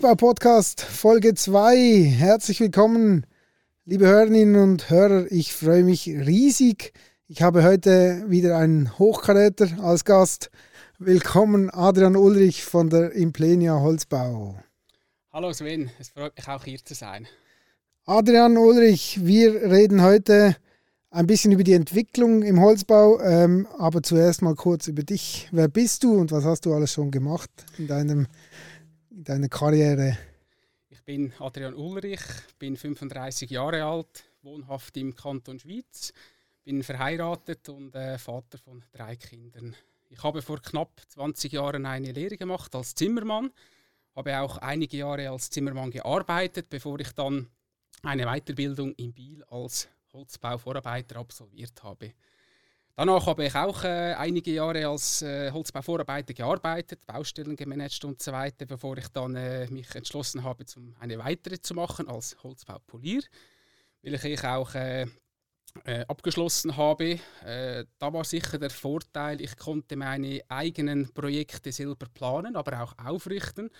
Holzbau-Podcast, Folge 2. Herzlich willkommen, liebe Hörerinnen und Hörer. Ich freue mich riesig. Ich habe heute wieder einen Hochkaräter als Gast. Willkommen, Adrian Ulrich von der Implenia Holzbau. Hallo Sven, es freut mich auch hier zu sein. Adrian Ulrich, wir reden heute ein bisschen über die Entwicklung im Holzbau, ähm, aber zuerst mal kurz über dich. Wer bist du und was hast du alles schon gemacht in, deinem, in deiner Karriere? Ich bin Adrian Ulrich, bin 35 Jahre alt, wohnhaft im Kanton Schweiz, bin verheiratet und äh, Vater von drei Kindern. Ich habe vor knapp 20 Jahren eine Lehre gemacht als Zimmermann, habe auch einige Jahre als Zimmermann gearbeitet, bevor ich dann eine Weiterbildung in Biel als Holzbauvorarbeiter absolviert habe. Danach habe ich auch äh, einige Jahre als äh, Holzbauvorarbeiter gearbeitet, Baustellen gemanagt und so weiter, bevor ich dann äh, mich entschlossen habe, zum eine weitere zu machen als Holzbaupolier, weil ich auch äh, äh, abgeschlossen habe. Äh, da war sicher der Vorteil, ich konnte meine eigenen Projekte selber planen, aber auch aufrichten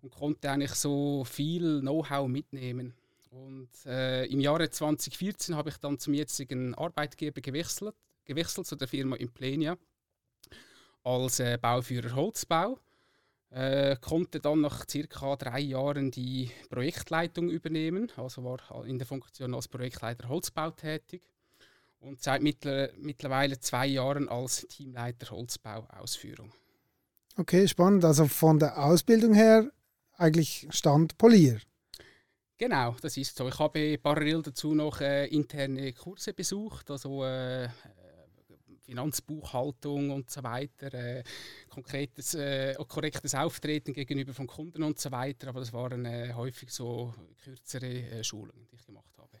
und konnte eigentlich so viel Know-how mitnehmen. Und äh, im Jahre 2014 habe ich dann zum jetzigen Arbeitgeber gewechselt, gewechselt zu der Firma Implenia als äh, Bauführer Holzbau. Äh, konnte dann nach circa drei Jahren die Projektleitung übernehmen, also war in der Funktion als Projektleiter Holzbau tätig und seit mittler, mittlerweile zwei Jahren als Teamleiter Holzbau-Ausführung. Okay, spannend. Also von der Ausbildung her eigentlich Stand Polier. Genau, das ist so. Ich habe parallel dazu noch äh, interne Kurse besucht, also äh, Finanzbuchhaltung und so weiter, äh, konkretes, äh, korrektes Auftreten gegenüber von Kunden und so weiter. Aber das waren äh, häufig so kürzere äh, Schulungen, die ich gemacht habe.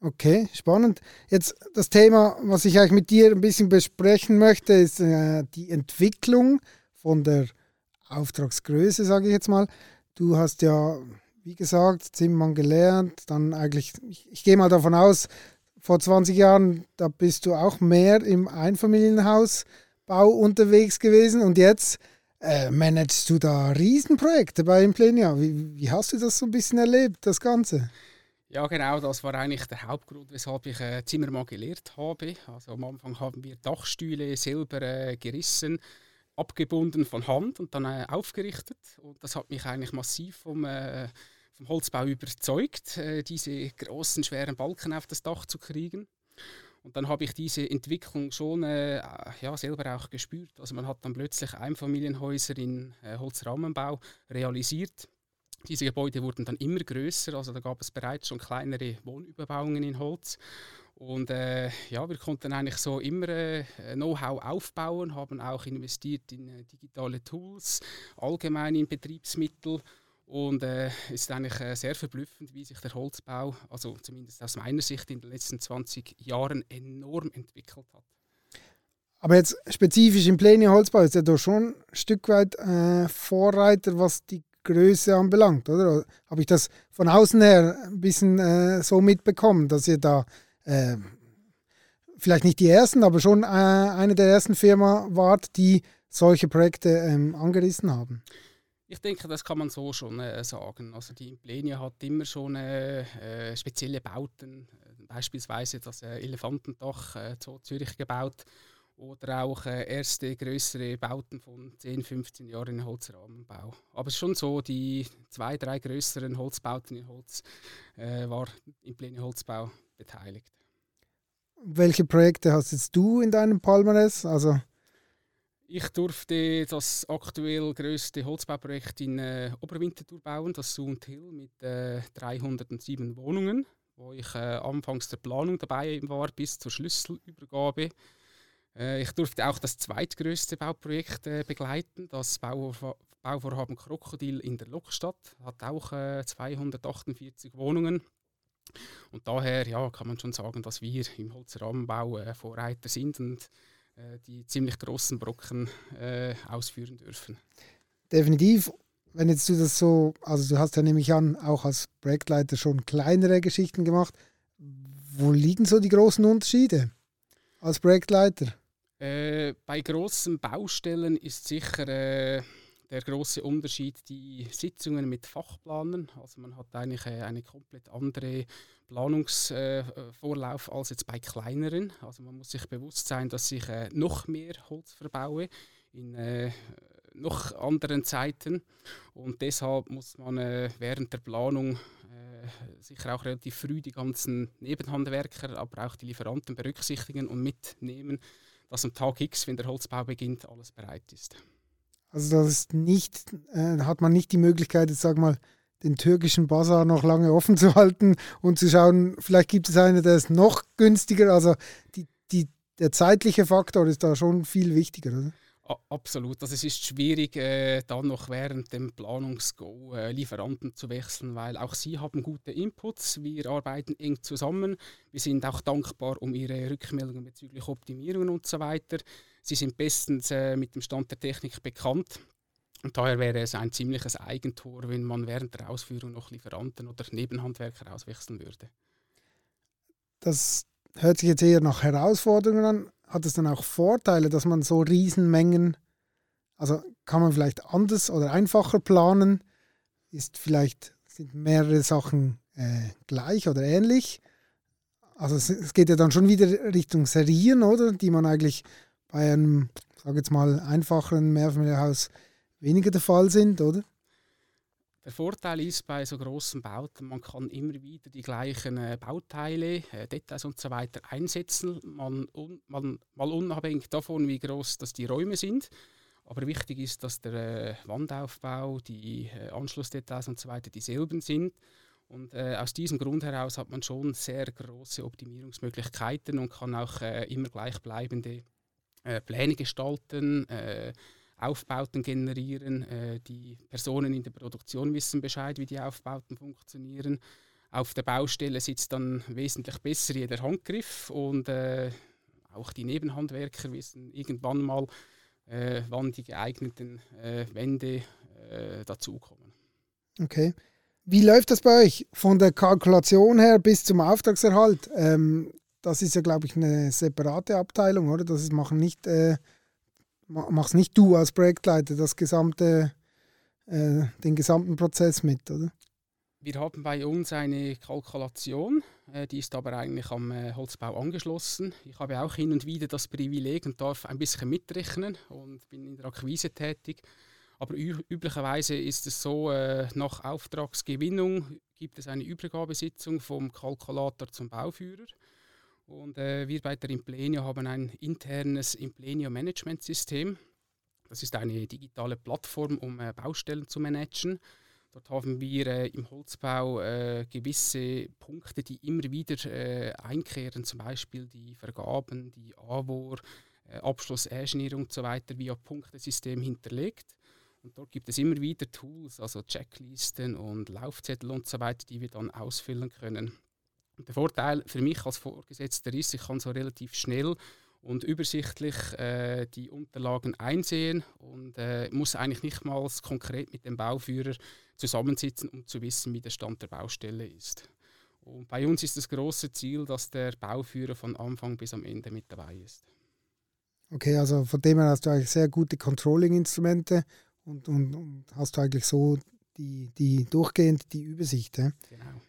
Okay, spannend. Jetzt das Thema, was ich eigentlich mit dir ein bisschen besprechen möchte, ist äh, die Entwicklung von der Auftragsgröße, sage ich jetzt mal. Du hast ja wie gesagt, Zimmermann gelernt, dann eigentlich, ich, ich gehe mal davon aus, vor 20 Jahren, da bist du auch mehr im Einfamilienhausbau unterwegs gewesen und jetzt äh, managst du da Riesenprojekte bei Implenia. Wie, wie hast du das so ein bisschen erlebt, das Ganze? Ja, genau, das war eigentlich der Hauptgrund, weshalb ich äh, Zimmermann gelehrt habe. Also am Anfang haben wir Dachstühle selber äh, gerissen, abgebunden von Hand und dann äh, aufgerichtet. Und das hat mich eigentlich massiv vom äh, vom Holzbau überzeugt, äh, diese großen, schweren Balken auf das Dach zu kriegen. Und dann habe ich diese Entwicklung schon äh, ja, selber auch gespürt. Also man hat dann plötzlich Einfamilienhäuser in äh, Holzrahmenbau realisiert. Diese Gebäude wurden dann immer größer, also da gab es bereits schon kleinere Wohnüberbauungen in Holz. Und äh, ja, wir konnten eigentlich so immer äh, Know-how aufbauen, haben auch investiert in äh, digitale Tools, allgemein in Betriebsmittel und äh, es ist eigentlich äh, sehr verblüffend, wie sich der Holzbau, also zumindest aus meiner Sicht, in den letzten 20 Jahren enorm entwickelt hat. Aber jetzt spezifisch im Pläne Holzbau ist er doch schon ein Stück weit äh, Vorreiter, was die Größe anbelangt, oder? Habe ich das von außen her ein bisschen äh, so mitbekommen, dass ihr da äh, vielleicht nicht die ersten, aber schon äh, eine der ersten Firmen wart, die solche Projekte ähm, angerissen haben? Ich denke, das kann man so schon äh, sagen. Also die Implenia hat immer schon äh, äh, spezielle Bauten, beispielsweise das äh, Elefantendach äh, zu Zürich gebaut oder auch äh, erste größere Bauten von 10, 15 Jahren in Holzrahmenbau. Aber schon so, die zwei, drei größeren Holzbauten in Holz äh, war Implenia Holzbau beteiligt. Welche Projekte hast jetzt du in deinem Palmares? Also ich durfte das aktuell größte Holzbauprojekt in äh, Oberwinterthur bauen, das Sound Hill mit äh, 307 Wohnungen, wo ich äh, anfangs der Planung dabei war bis zur Schlüsselübergabe. Äh, ich durfte auch das zweitgrößte Bauprojekt äh, begleiten, das Bauvorha Bauvorhaben Krokodil in der Lokstadt, hat auch 248 äh, Wohnungen. Und daher ja, kann man schon sagen, dass wir im Holzrahmenbau Vorreiter sind und äh, die ziemlich großen Brocken äh, ausführen dürfen. Definitiv. Wenn jetzt du das so, also du hast ja nämlich an, auch als Projektleiter schon kleinere Geschichten gemacht. Wo liegen so die großen Unterschiede als Projektleiter? Äh, bei großen Baustellen ist sicher äh, der große Unterschied die Sitzungen mit Fachplanern. Also man hat eigentlich äh, eine komplett andere Planungsvorlauf äh, als jetzt bei kleineren. Also man muss sich bewusst sein, dass ich äh, noch mehr Holz verbaue in noch anderen Zeiten und deshalb muss man äh, während der Planung sicher auch relativ früh die ganzen Nebenhandwerker, aber auch die Lieferanten berücksichtigen und mitnehmen, dass am Tag X, wenn der Holzbau beginnt, alles bereit ist. Also das ist nicht, äh, hat man nicht die Möglichkeit, jetzt sag mal, den türkischen Bazar noch lange offen zu halten und zu schauen, vielleicht gibt es einen, der ist noch günstiger. Also die, die, der zeitliche Faktor ist da schon viel wichtiger, oder? Absolut. Also es ist schwierig, äh, dann noch während dem Planungsgo äh, Lieferanten zu wechseln, weil auch sie haben gute Inputs. Wir arbeiten eng zusammen. Wir sind auch dankbar um ihre Rückmeldungen bezüglich Optimierungen und so weiter. Sie sind bestens äh, mit dem Stand der Technik bekannt. Und daher wäre es ein ziemliches Eigentor, wenn man während der Ausführung noch Lieferanten oder Nebenhandwerker auswechseln würde. Das hört sich jetzt eher nach Herausforderungen an hat es dann auch Vorteile, dass man so Riesenmengen, also kann man vielleicht anders oder einfacher planen, ist vielleicht sind mehrere Sachen äh, gleich oder ähnlich. Also es, es, geht ja dann schon wieder Richtung Serien, oder? Die man eigentlich bei einem, sage jetzt mal, einfacheren Mehrfamilienhaus weniger der Fall sind, oder? Der Vorteil ist bei so großen Bauten, man kann immer wieder die gleichen äh, Bauteile, äh, Details und so weiter einsetzen, man, un, man, mal unabhängig davon, wie groß das die Räume sind. Aber wichtig ist, dass der äh, Wandaufbau, die Anschlussdetails und so weiter dieselben sind. Und aus diesem Grund heraus hat man schon sehr große Optimierungsmöglichkeiten und kann auch immer gleichbleibende Pläne gestalten Aufbauten generieren. Äh, die Personen in der Produktion wissen Bescheid, wie die Aufbauten funktionieren. Auf der Baustelle sitzt dann wesentlich besser jeder Handgriff und äh, auch die Nebenhandwerker wissen irgendwann mal, äh, wann die geeigneten äh, Wände äh, dazukommen. Okay. Wie läuft das bei euch von der Kalkulation her bis zum Auftragserhalt? Ähm, das ist ja, glaube ich, eine separate Abteilung, oder? Das machen nicht äh, machst nicht du als Projektleiter das gesamte, äh, den gesamten Prozess mit, oder? Wir haben bei uns eine Kalkulation, äh, die ist aber eigentlich am äh, Holzbau angeschlossen. Ich habe auch hin und wieder das Privileg und darf ein bisschen mitrechnen und bin in der Akquise tätig. Aber üblicherweise ist es so, äh, nach Auftragsgewinnung gibt es eine Übergabesitzung vom Kalkulator zum Bauführer. Und äh, wir bei der Implenio haben ein internes Implenio Management System. Das ist eine digitale Plattform, um äh, Baustellen zu managen. Dort haben wir äh, im Holzbau äh, gewisse Punkte, die immer wieder äh, einkehren, zum Beispiel die Vergaben, die AWOR, äh, Abschluss, Erschnierung und so weiter, via Punktesystem hinterlegt. Und dort gibt es immer wieder Tools, also Checklisten und Laufzettel und so weiter, die wir dann ausfüllen können. Der Vorteil für mich als Vorgesetzter ist, ich kann so relativ schnell und übersichtlich äh, die Unterlagen einsehen und äh, muss eigentlich nicht mal konkret mit dem Bauführer zusammensitzen, um zu wissen, wie der Stand der Baustelle ist. Und bei uns ist das große Ziel, dass der Bauführer von Anfang bis am Ende mit dabei ist. Okay, also von dem her hast du eigentlich sehr gute Controlling-Instrumente und, und, und, hast du eigentlich so die, die durchgehend die Übersicht. Ja? Genau.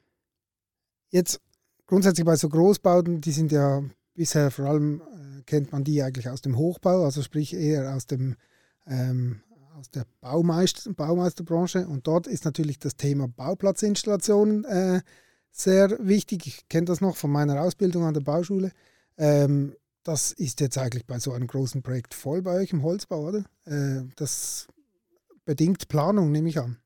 Jetzt grundsätzlich bei so Großbauten, die sind ja bisher vor allem, äh, kennt man die eigentlich aus dem Hochbau, also sprich eher aus, dem, ähm, aus der Baumeister, Baumeisterbranche. Und dort ist natürlich das Thema Bauplatzinstallation äh, sehr wichtig. Ich kenne das noch von meiner Ausbildung an der Bauschule. Ähm, das ist jetzt eigentlich bei so einem großen Projekt voll bei euch im Holzbau, oder? Äh, das bedingt Planung, nehme ich an.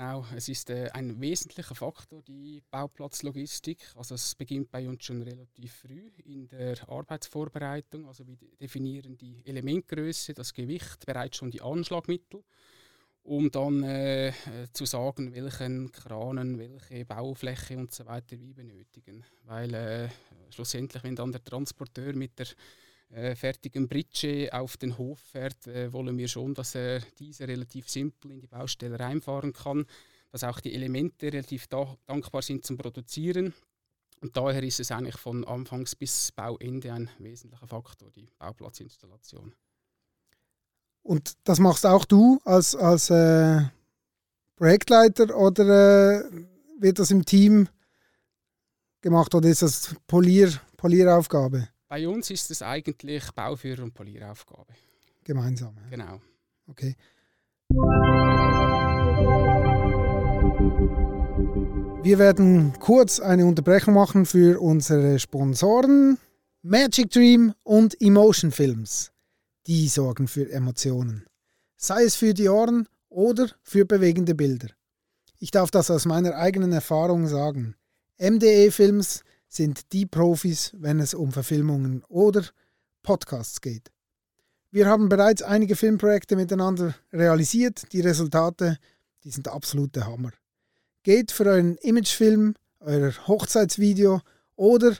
Genau, es ist äh, ein wesentlicher Faktor, die Bauplatzlogistik. Also es beginnt bei uns schon relativ früh in der Arbeitsvorbereitung. Also wir definieren die Elementgröße, das Gewicht, bereits schon die Anschlagmittel, um dann äh, zu sagen, welchen Kranen, welche Baufläche und so weiter wir benötigen. Weil äh, schlussendlich, wenn dann der Transporteur mit der äh, fertigen Britsche auf den Hof fährt, äh, wollen wir schon, dass er diese relativ simpel in die Baustelle reinfahren kann, dass auch die Elemente relativ da dankbar sind zum Produzieren. Und daher ist es eigentlich von Anfangs bis Bauende ein wesentlicher Faktor, die Bauplatzinstallation. Und das machst auch du als, als äh, Projektleiter oder äh, wird das im Team gemacht oder ist das Polier, Polieraufgabe? Bei uns ist es eigentlich Bauführer- und Polieraufgabe. Gemeinsam. Ja. Genau. Okay. Wir werden kurz eine Unterbrechung machen für unsere Sponsoren Magic Dream und Emotion Films. Die sorgen für Emotionen. Sei es für die Ohren oder für bewegende Bilder. Ich darf das aus meiner eigenen Erfahrung sagen. MDE Films sind die Profis, wenn es um Verfilmungen oder Podcasts geht. Wir haben bereits einige Filmprojekte miteinander realisiert. Die Resultate, die sind absolute Hammer. Geht für euren Imagefilm, euer Hochzeitsvideo oder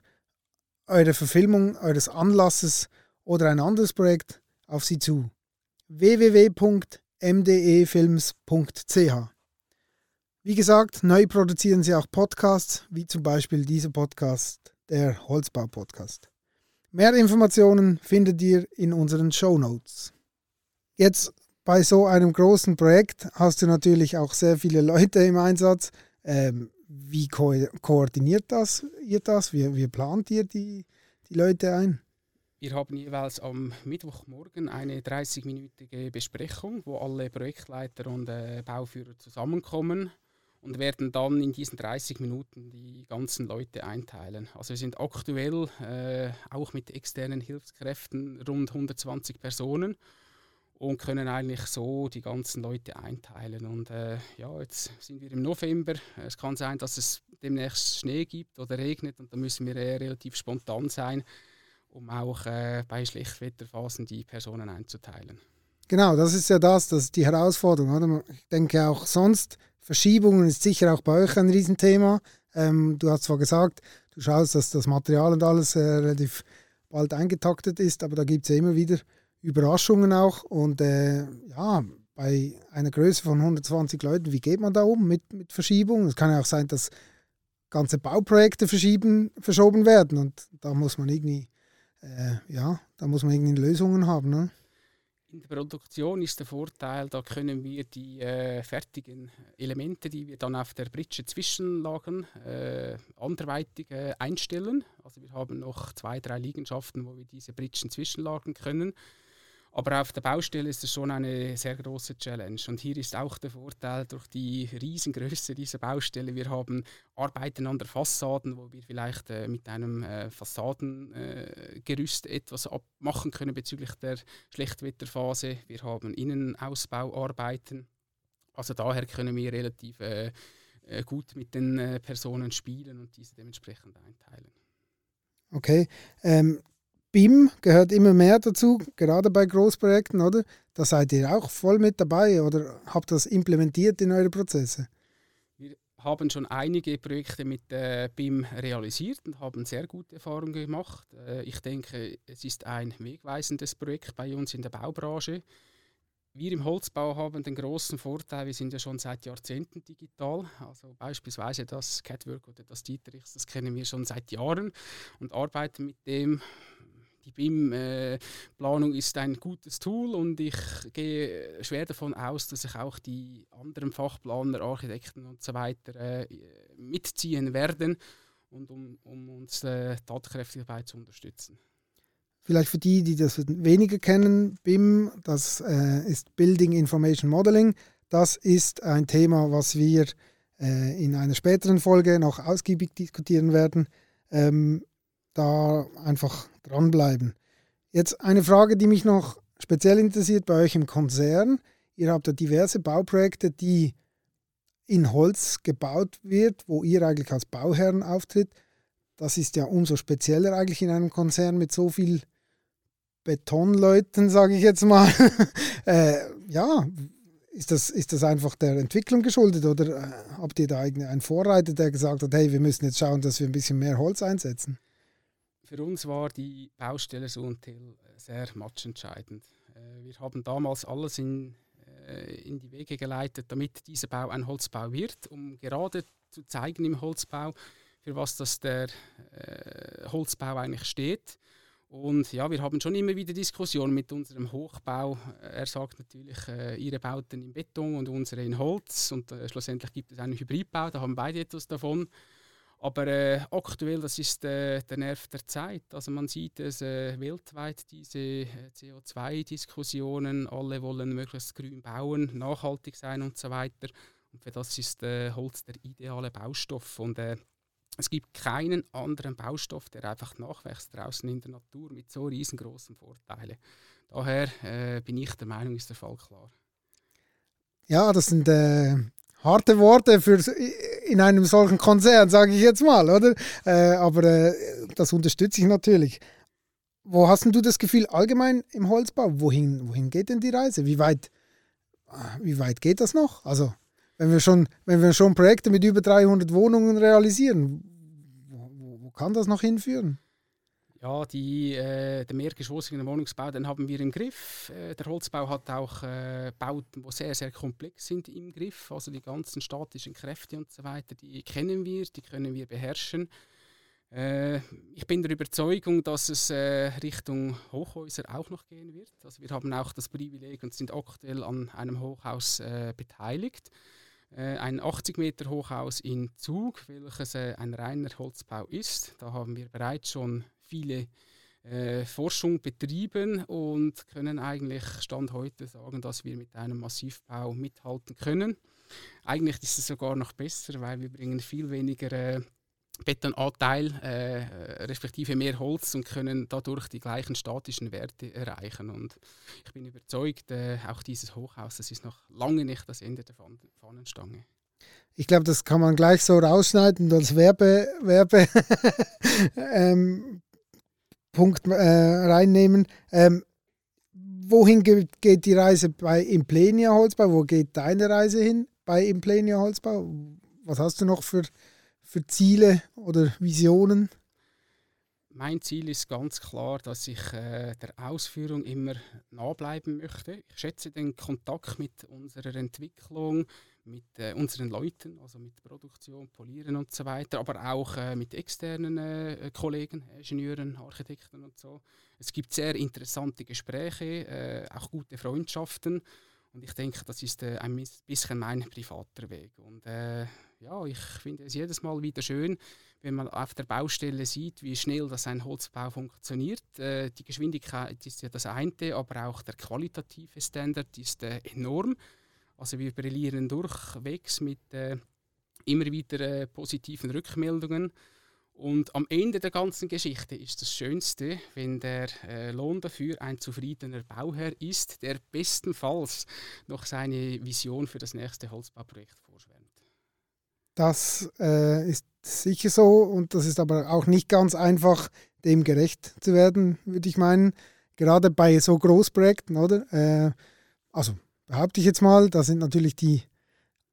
eure Verfilmung eures Anlasses oder ein anderes Projekt auf sie zu. www.mdefilms.ch Wie gesagt, neu produzieren sie auch Podcasts, wie zum Beispiel dieser Podcast, der Holzbau-Podcast. Mehr Informationen findet ihr in unseren Show Notes. Jetzt bei so einem großen Projekt hast du natürlich auch sehr viele Leute im Einsatz. Ähm, wie ko koordiniert das, ihr das? Wie, wie plant ihr die, die Leute ein? Wir haben jeweils am Mittwochmorgen eine 30-minütige Besprechung, wo alle Projektleiter und äh, Bauführer zusammenkommen und werden dann in diesen 30 Minuten die ganzen Leute einteilen. Also wir sind aktuell äh, auch mit externen Hilfskräften rund 120 Personen und können eigentlich so die ganzen Leute einteilen. Und äh, ja, jetzt sind wir im November. Es kann sein, dass es demnächst Schnee gibt oder regnet und da müssen wir äh, relativ spontan sein, um auch äh, bei Schlechtwetterphasen die Personen einzuteilen. Genau, das ist ja das, das ist die Herausforderung. Oder? Ich denke auch sonst Verschiebungen ist sicher auch bei euch ein Riesenthema. Ähm, du hast zwar gesagt, du schaust, dass das Material und alles äh, relativ bald eingetaktet ist, aber da gibt es ja immer wieder Überraschungen auch. Und äh, ja, bei einer Größe von 120 Leuten, wie geht man da um mit, mit Verschiebungen? Es kann ja auch sein, dass ganze Bauprojekte verschieben, verschoben werden und da muss man irgendwie, äh, ja, da muss man irgendwie Lösungen haben. Ne? In der Produktion ist der Vorteil, da können wir die äh, fertigen Elemente, die wir dann auf der Britsche zwischenlagern, äh, anderweitig äh, einstellen. Also wir haben noch zwei, drei Liegenschaften, wo wir diese Britschen zwischenlagern können. Aber auf der Baustelle ist es schon eine sehr große Challenge. Und hier ist auch der Vorteil durch die Riesengröße dieser Baustelle. Wir haben Arbeiten an der Fassaden, wo wir vielleicht äh, mit einem äh, Fassadengerüst äh, etwas machen können bezüglich der Schlechtwetterphase. Wir haben Innenausbauarbeiten. Also daher können wir relativ äh, äh, gut mit den äh, Personen spielen und diese dementsprechend einteilen. Okay. Ähm, BIM gehört immer mehr dazu, gerade bei Großprojekten, oder? Da seid ihr auch voll mit dabei oder habt das implementiert in eure Prozesse? Wir haben schon einige Projekte mit äh, BIM realisiert und haben sehr gute Erfahrungen gemacht. Äh, ich denke, es ist ein wegweisendes Projekt bei uns in der Baubranche. Wir im Holzbau haben den großen Vorteil, wir sind ja schon seit Jahrzehnten digital. Also beispielsweise das Catwork oder das Dieterichs, das kennen wir schon seit Jahren und arbeiten mit dem die BIM-Planung ist ein gutes Tool und ich gehe schwer davon aus, dass sich auch die anderen Fachplaner, Architekten und so weiter äh, mitziehen werden und um, um uns äh, tatkräftig dabei zu unterstützen. Vielleicht für die, die das weniger kennen, BIM, das äh, ist Building Information Modeling. Das ist ein Thema, was wir äh, in einer späteren Folge noch ausgiebig diskutieren werden. Ähm, da einfach dranbleiben. Jetzt eine Frage, die mich noch speziell interessiert bei euch im Konzern. Ihr habt ja diverse Bauprojekte, die in Holz gebaut wird, wo ihr eigentlich als Bauherren auftritt. Das ist ja umso spezieller eigentlich in einem Konzern mit so viel Betonleuten, sage ich jetzt mal. äh, ja, ist das, ist das einfach der Entwicklung geschuldet oder äh, habt ihr da einen Vorreiter, der gesagt hat, hey, wir müssen jetzt schauen, dass wir ein bisschen mehr Holz einsetzen? Für uns war die Baustelle Suhntil äh, sehr matchentscheidend. Äh, wir haben damals alles in, äh, in die Wege geleitet, damit dieser Bau ein Holzbau wird, um gerade zu zeigen im Holzbau, für was das der Holzbau eigentlich steht. Und ja, wir haben schon immer wieder Diskussionen mit unserem Hochbau. Er sagt natürlich, äh, ihre Bauten in Beton und unsere in Holz. Und äh, schlussendlich gibt es einen Hybridbau, da haben beide etwas davon. Aber äh, aktuell, das ist äh, der Nerv der Zeit. Also man sieht es äh, weltweit, diese äh, CO2-Diskussionen. Alle wollen möglichst grün bauen, nachhaltig sein und so weiter. Und für das ist äh, Holz der ideale Baustoff. Und äh, es gibt keinen anderen Baustoff, der einfach nachwächst draußen in der Natur mit so riesengroßen Vorteilen. Daher bin ich der Meinung, ist der Fall klar. Ja, das sind harte Worte für in einem solchen Konzern, sage ich jetzt mal, oder? Äh, aber äh, das unterstütze ich natürlich. Wo hast du das Gefühl allgemein im Holzbau? Wohin, wohin geht denn die Reise? Wie weit, wie weit geht das noch? Also wenn wir schon, wenn wir schon Projekte mit über 300 Wohnungen realisieren, wo, wo kann das noch hinführen? Ja, die, äh, den mehrgeschossigen Wohnungsbau, den haben wir im Griff. Äh, der Holzbau hat auch äh, Bauten, die sehr, sehr komplex sind im Griff. Also die ganzen statischen Kräfte und so weiter, die kennen wir, die können wir beherrschen. Äh, ich bin der Überzeugung, dass es äh, Richtung Hochhäuser auch noch gehen wird. Also wir haben auch das Privileg und sind aktuell an einem Hochhaus äh, beteiligt ein 80 Meter Hochhaus in Zug, welches ein reiner Holzbau ist. Da haben wir bereits schon viele äh, Forschung betrieben und können eigentlich Stand heute sagen, dass wir mit einem Massivbau mithalten können. Eigentlich ist es sogar noch besser, weil wir bringen viel weniger äh, Betonanteil, äh, respektive mehr Holz und können dadurch die gleichen statischen Werte erreichen. Und ich bin überzeugt, äh, auch dieses Hochhaus, das ist noch lange nicht das Ende der Fahnenstange. Ich glaube, das kann man gleich so rausschneiden als Werbe, Werbe ähm, Punkt äh, reinnehmen. Ähm, wohin geht, geht, die Reise bei Implenia Holzbau? Wo geht deine Reise hin bei Implenia Holzbau? Was hast du noch für für Ziele oder Visionen? Mein Ziel ist ganz klar, dass ich äh, der Ausführung immer nah bleiben möchte. Ich schätze den Kontakt mit unserer Entwicklung, mit äh, unseren Leuten, also mit Produktion, Polieren und so weiter, aber auch äh, mit externen äh, Kollegen, Ingenieuren, Architekten und so. Es gibt sehr interessante Gespräche, äh, auch gute Freundschaften und ich denke, das ist äh, ein bisschen mein privater Weg. Und äh, ja, ich finde es jedes Mal wieder schön, wenn man auf der Baustelle sieht, wie schnell das ein Holzbau funktioniert. Die Geschwindigkeit ist ja das eine, aber auch der qualitative Standard ist enorm. Also wir brillieren durchwegs mit äh, immer wieder äh, positiven Rückmeldungen. Und am Ende der ganzen Geschichte ist das Schönste, wenn der äh, Lohn dafür ein zufriedener Bauherr ist, der bestenfalls noch seine Vision für das nächste Holzbauprojekt vorschwärmt. Das äh, ist sicher so und das ist aber auch nicht ganz einfach, dem gerecht zu werden, würde ich meinen. Gerade bei so Großprojekten, oder? Äh, also behaupte ich jetzt mal, da sind natürlich die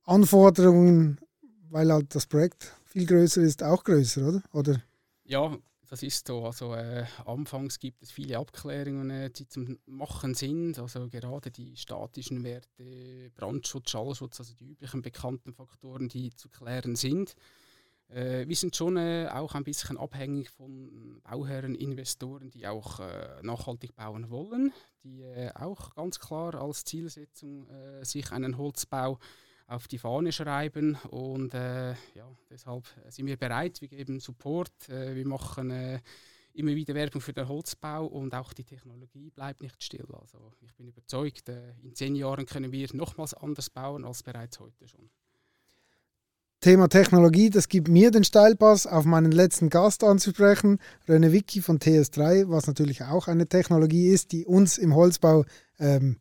Anforderungen, weil halt das Projekt viel größer ist, auch größer, oder? oder? Ja, das ist so. Also äh, anfangs gibt es viele Abklärungen, äh, die zum Machen sind. Also gerade die statischen Werte, Brandschutz, Schallschutz, also die üblichen bekannten Faktoren, die zu klären sind. Äh, wir sind schon äh, auch ein bisschen abhängig von Bauherren, Investoren, die auch äh, nachhaltig bauen wollen, die äh, auch ganz klar als Zielsetzung sich einen Holzbau auf die Fahne schreiben. Und äh, ja, deshalb sind wir bereit, wir geben Support, äh, wir machen äh, immer wieder Werbung für den Holzbau und auch die Technologie bleibt nicht still. Also ich bin überzeugt, äh, in zehn Jahren können wir nochmals anders bauen als bereits heute schon. Thema Technologie, das gibt mir den Steilpass, auf meinen letzten Gast anzusprechen, René Wicki von TS3, was natürlich auch eine Technologie ist, die uns im Holzbau ähm,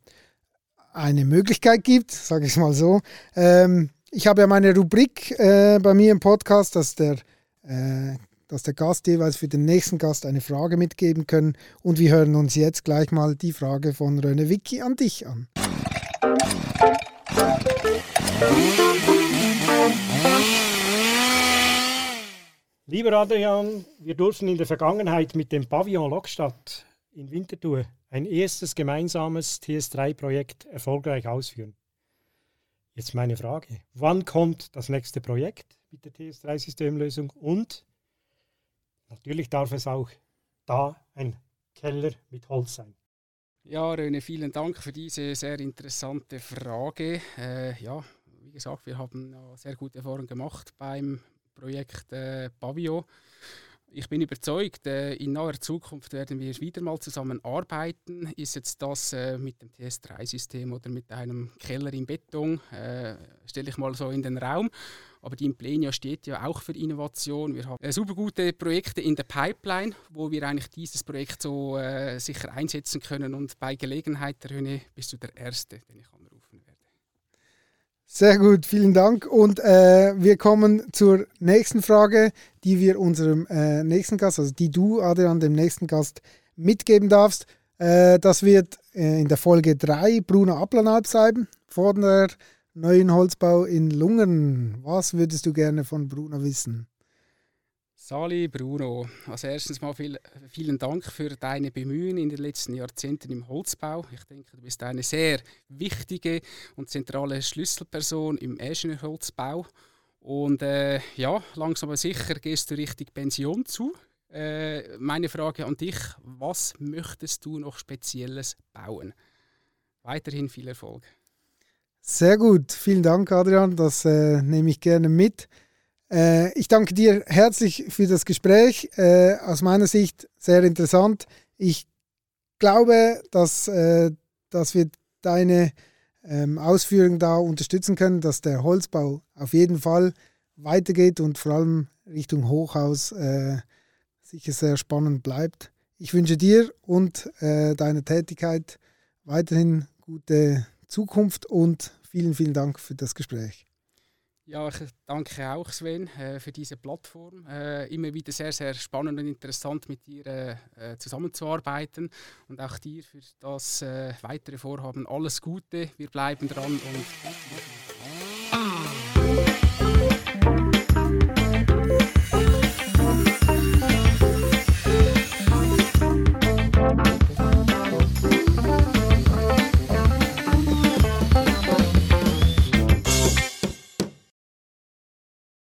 eine Möglichkeit gibt, sage ich es mal so. Ähm, ich habe ja meine Rubrik äh, bei mir im Podcast, dass der, äh, dass der Gast jeweils für den nächsten Gast eine Frage mitgeben können. Und wir hören uns jetzt gleich mal die Frage von Röne Vicky an dich an. Lieber Adrian, wir durften in der Vergangenheit mit dem Pavillon Lokstadt in Winterthur ein erstes gemeinsames TS3-Projekt erfolgreich ausführen. Jetzt meine Frage, wann kommt das nächste Projekt mit der TS3-Systemlösung und natürlich darf es auch da ein Keller mit Holz sein? Ja, Röne, vielen Dank für diese sehr interessante Frage. Äh, ja, wie gesagt, wir haben sehr gute Erfahrungen gemacht beim Projekt äh, Pavio. Ich bin überzeugt, äh, in naher Zukunft werden wir wieder mal zusammenarbeiten. Ist jetzt das äh, mit dem TS3-System oder mit einem Keller in Beton, äh, stelle ich mal so in den Raum. Aber die Implenia steht ja auch für Innovation. Wir haben äh, super gute Projekte in der Pipeline, wo wir eigentlich dieses Projekt so äh, sicher einsetzen können. Und bei Gelegenheit, René, bist du der Erste, den ich anrufen werde. Sehr gut, vielen Dank. Und äh, wir kommen zur nächsten Frage, die wir unserem äh, nächsten Gast, also die du, Adrian, dem nächsten Gast mitgeben darfst. Äh, das wird äh, in der Folge 3 Bruno Aplanalp sein, von der neuen Holzbau in Lungen. Was würdest du gerne von Bruno wissen? Sali Bruno, als erstens mal viel, vielen Dank für deine Bemühungen in den letzten Jahrzehnten im Holzbau. Ich denke, du bist eine sehr wichtige und zentrale Schlüsselperson im Holzbau. Und äh, ja, langsam aber sicher gehst du Richtung Pension zu. Äh, meine Frage an dich, was möchtest du noch Spezielles bauen? Weiterhin viel Erfolg. Sehr gut, vielen Dank, Adrian. Das äh, nehme ich gerne mit. Äh, ich danke dir herzlich für das Gespräch. Äh, aus meiner Sicht sehr interessant. Ich glaube, dass, äh, dass wir deine ähm, Ausführungen da unterstützen können, dass der Holzbau auf jeden Fall weitergeht und vor allem Richtung Hochhaus sicher sehr spannend bleibt. Ich wünsche dir und deiner Tätigkeit weiterhin gute Zukunft und vielen, vielen Dank für das Gespräch. Ja, ich danke auch Sven äh, für diese Plattform. Äh, immer wieder sehr, sehr spannend und interessant mit dir äh, zusammenzuarbeiten und auch dir für das weitere Vorhaben alles Gute. Wir bleiben dran und